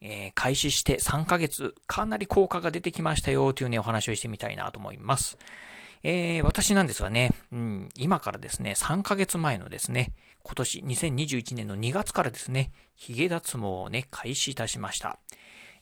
えー、開始して3ヶ月、かなり効果が出てきましたよというね、お話をしてみたいなと思います。えー、私なんですがね、うん、今からですね、3ヶ月前のですね、今年2021年の2月からですね、髭脱毛をね、開始いたしました。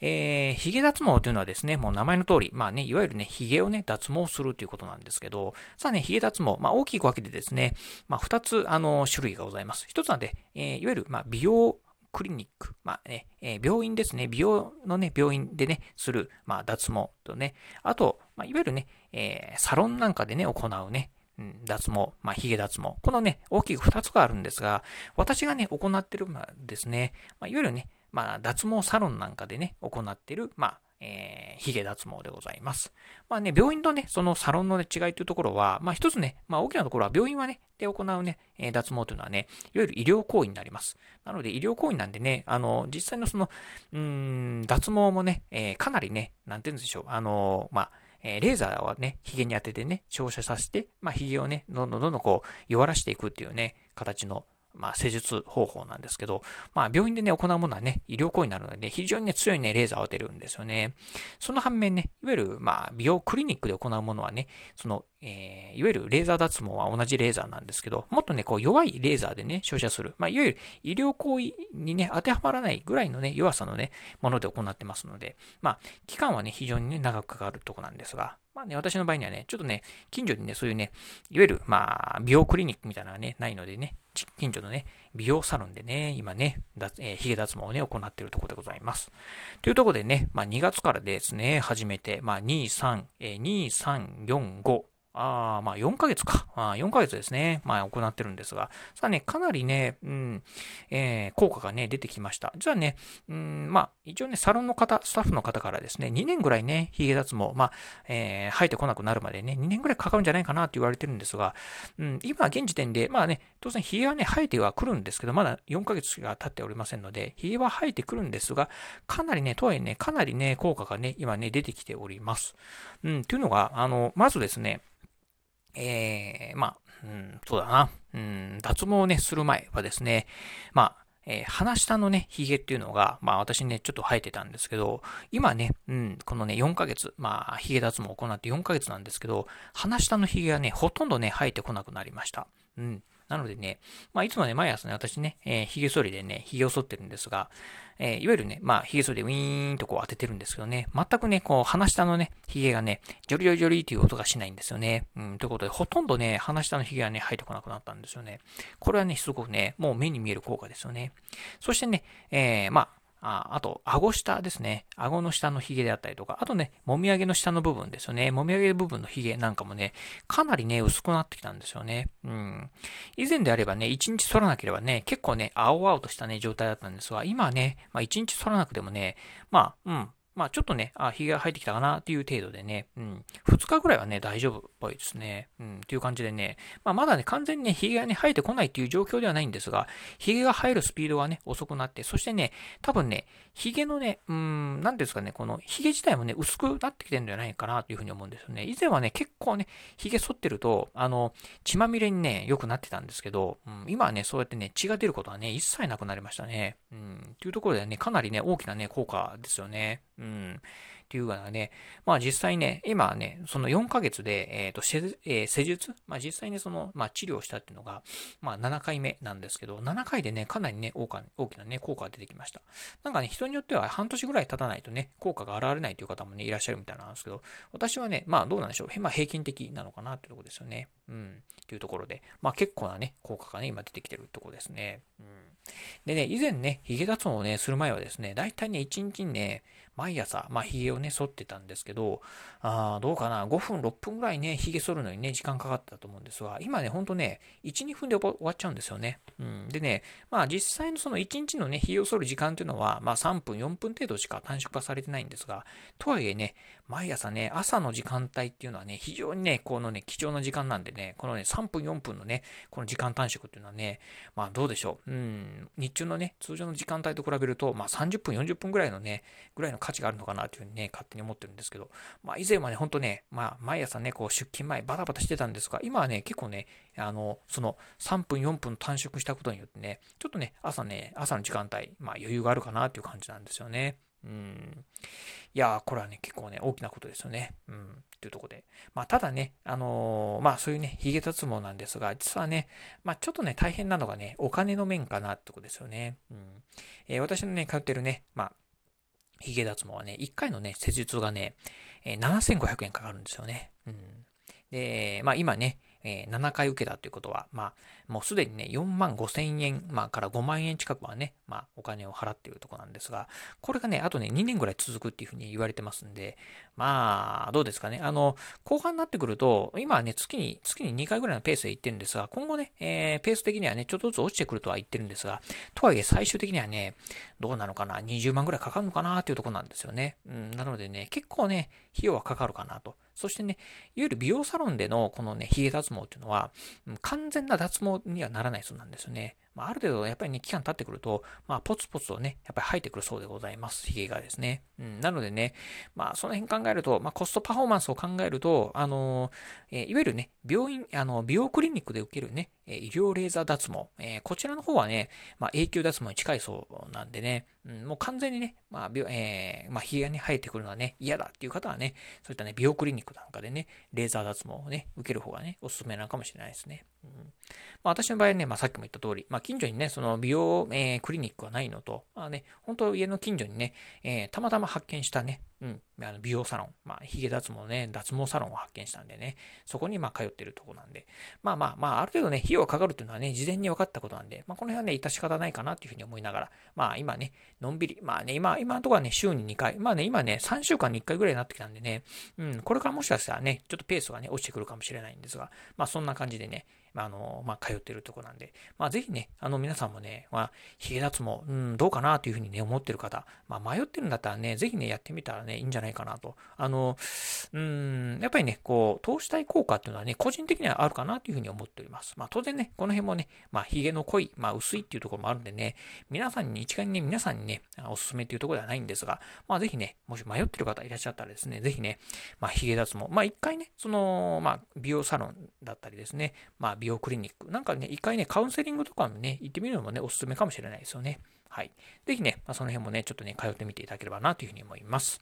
えー、髭脱毛というのはですね、もう名前の通り、まあね、いわゆるね、髭をね、脱毛するということなんですけど、さあね、髭脱毛、まあ大きく分けてですね、まあ二つ、あの、種類がございます。一つはね、えー、いわゆる、まあ美容クリニック、まあね、えー、病院ですね、美容のね、病院でね、する、まあ、脱毛とね、あと、まあ、いわゆるね、えー、サロンなんかでね、行うね、うん、脱毛、まあ、髭脱毛。このね、大きく2つがあるんですが、私がね、行ってる、まあ、ですね、まあ、いわゆるね、まあ、脱毛サロンなんかでね、行ってる、まあ、えー、髭脱毛でございます。まあね、病院とね、そのサロンの、ね違いというところは、まあ一つね、まあ大きなところは病院はね、で行うね、えー、脱毛というのはね、いわゆる医療行為になります。なので医療行為なんでね、あの、実際のその、うん、脱毛もね、えー、かなりね、なんて言うんでしょう、あの、まあ、えレーザーをね、髭に当ててね、照射させて、まあ、髭をね、どんどんどんどんこう、弱らしていくっていうね、形のまあ、施術方法なんですけど、まあ、病院でね、行うものはね、医療行為になるので、ね非常にね、強いね、レーザーを当てるんですよね。その反面ね、いわゆる、まあ、美容クリニックで行うものはね、その、えー、いわゆるレーザー脱毛は同じレーザーなんですけど、もっとね、こう、弱いレーザーでね、照射する。まあ、いわゆる医療行為にね、当てはまらないぐらいのね、弱さのね、もので行ってますので、まあ、期間はね、非常にね、長くかかるとこなんですが、まあね、私の場合にはね、ちょっとね、近所にね、そういうね、いわゆる、まあ、美容クリニックみたいなのがね、ないのでね、近所のね、美容サロンでね、今ね、えー、髭脱毛をね、行っているところでございます。というところでね、まあ2月からですね、始めて、まあ2、3、えー、2、3、4、5、あ、まあ4ヶ月か。あ4ヶ月ですね。まあ行ってるんですが。さあね、かなりね、うん、えー、効果がね、出てきました。じゃあね、うん、まあ一応ね、サロンの方、スタッフの方からですね、2年ぐらいね、髭脱毛、まあ、えー、生えてこなくなるまでね、2年ぐらいかかるんじゃないかなって言われてるんですが、うん、今現時点で、まあね、当然髭はね、生えてはくるんですけど、まだ4ヶ月が経っておりませんので、髭は生えてくるんですが、かなりね、とはいえね、かなりね、効果がね、今ね、出てきております。うん、というのが、あの、まずですね、えー、まあ、うん、そうだな。うん、脱毛をね、する前はですね、まあ、えー、鼻下のね、髭っていうのが、まあ私ね、ちょっと生えてたんですけど、今ね、うん、このね、4ヶ月、まあ、髭脱毛を行って4ヶ月なんですけど、鼻下の髭がね、ほとんどね、生えてこなくなりました。うん。なのでね、まあ、いつもね、毎朝ね、私ね、えー、髭剃りでね、髭を剃ってるんですが、えー、いわゆるね、まあ、髭剃りでウィーンとこう当ててるんですけどね、全くね、こう、鼻下のね、髭がね、ジョリジョリジョリっていう音がしないんですよね。うん、ということで、ほとんどね、鼻下の髭がね、生えてこなくなったんですよね。これはね、すごくね、もう目に見える効果ですよね。そしてね、えー、まあ、ああと、顎下ですね。顎の下の髭であったりとか、あとね、もみあげの下の部分ですよね。もみあげ部分の髭なんかもね、かなりね、薄くなってきたんですよね。うん。以前であればね、1日剃らなければね、結構ね、青々としたね、状態だったんですが、今はね、まあ1日剃らなくてもね、まあ、うん、まあちょっとね、あ、髭が生えてきたかなっていう程度でね、うん、2日ぐらいはね、大丈夫っぽいですね。うん、っていう感じでね、まあまだね、完全にね、髭がね、生えてこないっていう状況ではないんですが、髭が生えるスピードがね、遅くなって、そしてね、多分ね、ヒゲのね、うん、なんですかね、このヒゲ自体もね、薄くなってきてるんじゃないかなというふうに思うんですよね。以前はね、結構ね、ヒゲ剃ってると、あの、血まみれにね、良くなってたんですけど、うん、今はね、そうやってね、血が出ることはね、一切なくなりましたね。うん、っていうところでね、かなりね、大きなね、効果ですよね。うん。っていうのはね、まあ実際ね、今ね、その4ヶ月で、えっ、ー、と、施,、えー、施術、まあ実際にその、まあ治療したっていうのが、まあ7回目なんですけど、7回でね、かなりね、大きなね、効果が出てきました。なんかね、人によっては半年ぐらい経たないとね、効果が現れないという方もね、いらっしゃるみたいなんですけど、私はね、まあどうなんでしょう？まあ平均的なのかなっていうところですよね。うん。というところで、まあ結構なね、効果がね、今出てきてるってことですね。うん。でね、以前ね、髭脱毛をね、する前はですね、だいたいね、1日にね、毎朝、まあ、髭をね、剃ってたんですけど、あどうかな、5分、6分ぐらいね、髭剃るのにね、時間かかったと思うんですが、今ね、ほんとね、1、2分で終わっちゃうんですよね。うん。でね、まあ、実際のその1日のね、髭を剃る時間っていうのは、まあ、3分、4分程度しか短縮化されてないんですが、とはいえね、毎朝ね、朝の時間帯っていうのはね、非常にね、このね、貴重な時間なんでね、このね、3分4分のね、この時間短縮っていうのはね、まあどうでしょう。うん、日中のね、通常の時間帯と比べると、まあ30分、40分ぐらいのね、ぐらいの価値があるのかなというふうにね、勝手に思ってるんですけど、まあ以前はね、ほんとね、まあ毎朝ね、こう出勤前バタバタしてたんですが、今はね、結構ね、あの、その3分、4分短縮したことによってね、ちょっとね、朝ね、朝の時間帯、まあ余裕があるかなっていう感じなんですよね。うん。いやこれはね、結構ね、大きなことですよね。うん。っていうとこで。まあ、ただね、あのー、まあ、そういうね、髭脱毛なんですが、実はね、まあ、ちょっとね、大変なのがね、お金の面かなってことですよね。うん。えー、私のね、通ってるね、まあ、髭脱毛はね、1回のね、施術がね、えー、7500円かかるんですよね。うん。で、まあ今ね、えー、7回受けたということは、まあ、もうすでにね、4万5千円、まあ、から5万円近くはね、まあ、お金を払っているところなんですが、これがね、あとね、2年ぐらい続くっていうふうに言われてますんで、まあ、どうですかね。あの、後半になってくると、今はね、月に、月に2回ぐらいのペースで行ってるんですが、今後ね、えー、ペース的にはね、ちょっとずつ落ちてくるとは言ってるんですが、とはいえ最終的にはね、どうなのかな、20万ぐらいかかるのかなっていうところなんですよね。うん、なのでね、結構ね、費用はかかるかなと。そしてね、いわゆる美容サロンでのこのね、髭脱毛っていうのは、完全な脱毛にはならないそうなんですよね。まあ、ある程度やっぱりね、期間経ってくると、まあ、ポツポツとね、やっぱり生えてくるそうでございます。髭がですね。うん、なのでね、まあ、その辺考えると、まあ、コストパフォーマンスを考えると、あのえー、いわゆるね、病院、あの、美容クリニックで受けるね、医療レーザー脱毛、えー、こちらの方はね、まあ、永久脱毛に近いそうなんでね、うん、もう完全にね、まあ、えー、まあ、髭がね、生えてくるのはね、嫌だっていう方はね、そういったね、美容クリニックなんかでね、レーザー脱毛をね、受ける方がね、おすすめなのかもしれないですね。まあ、私の場合ね、まあ、さっきも言った通り、まあ、近所にね、その美容、えー、クリニックはないのと、まあね、本当家の近所にね、えー、たまたま発見したね、うん、あの美容サロン、まあ、髭脱毛ね、脱毛サロンを発見したんでね、そこにまあ通ってるとこなんで、まあまあまあ、ある程度ね、費用がかかるっていうのはね、事前に分かったことなんで、まあ、この辺はね、致し方ないかなっていうふうに思いながら、まあ今ね、のんびり、まあね、今、今のところはね、週に2回、まあね、今ね、3週間に1回ぐらいになってきたんでね、うん、これからもしかしたらね、ちょっとペースがね、落ちてくるかもしれないんですが、まあそんな感じでね、まあ、あの、まあ、通ってるとこなんで、まあ、ぜひね、あの、皆さんもね、まあ、髭脱毛、うん、どうかなというふうにね、思ってる方、まあ、迷ってるんだったらね、ぜひね、やってみたらね、いいんじゃないかなと。あの、うん、やっぱりね、こう、投資体効果っていうのはね、個人的にはあるかなというふうに思っております。まあ、当然ね、この辺もね、まあ、髭の濃い、まあ、薄いっていうところもあるんでね、皆さんに、一概にね、皆さんにね、おすすめっていうところではないんですが、まあ、ぜひね、もし迷ってる方いらっしゃったらですね、ぜひね、まあ、髭脱毛、まあ、一回ね、その、まあ、美容サロンだったりですね、まあ、美容クリニック、なんかね、一回ね、カウンセリングとかもね、行ってみるのもね、おすすめかもしれないですよね。はい。ぜひね、まあ、その辺もね、ちょっとね、通ってみていただければなというふうに思います。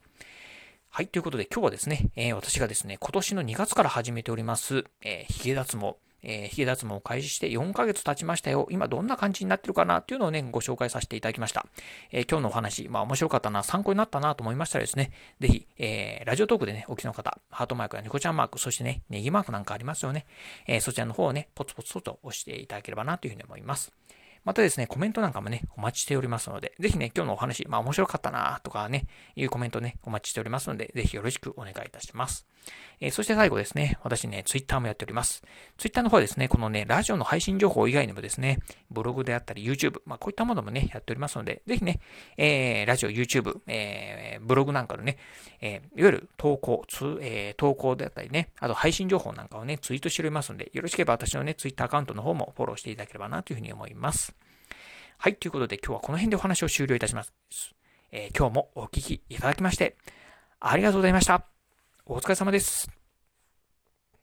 はい。ということで、今日はですね、えー、私がですね、今年の2月から始めております、えー、髭脱毛、えー、髭脱毛を開始して4ヶ月経ちましたよ。今どんな感じになってるかなっていうのをね、ご紹介させていただきました。えー、今日のお話、まあ面白かったな、参考になったなと思いましたらですね、ぜひ、えー、ラジオトークでね、お聞きの方、ハートマークやニコちゃんマーク、そしてね、ネギマークなんかありますよね。え、そちらの方をね、ポツポツと押していただければなというふうに思います。またですね、コメントなんかもね、お待ちしておりますので、ぜひね、今日のお話、まあ面白かったなとかね、いうコメントね、お待ちしておりますので、ぜひよろしくお願いいたします。えー、そして最後ですね、私ね、ツイッターもやっております。ツイッターの方はですね、このね、ラジオの配信情報以外にもですね、ブログであったり YouTube、まあこういったものもね、やっておりますので、ぜひね、えー、ラジオ、YouTube、えー、ブログなんかのね、えー、いわゆる投稿、つえー、投稿であったりね、あと配信情報なんかをね、ツイートしておりますので、よろしければ私のね、ツイッターアカウントの方もフォローしていただければなというふうに思います。はい、ということで今日はこの辺でお話を終了いたします。えー、今日もお聴きいただきまして、ありがとうございました。お疲れ様です。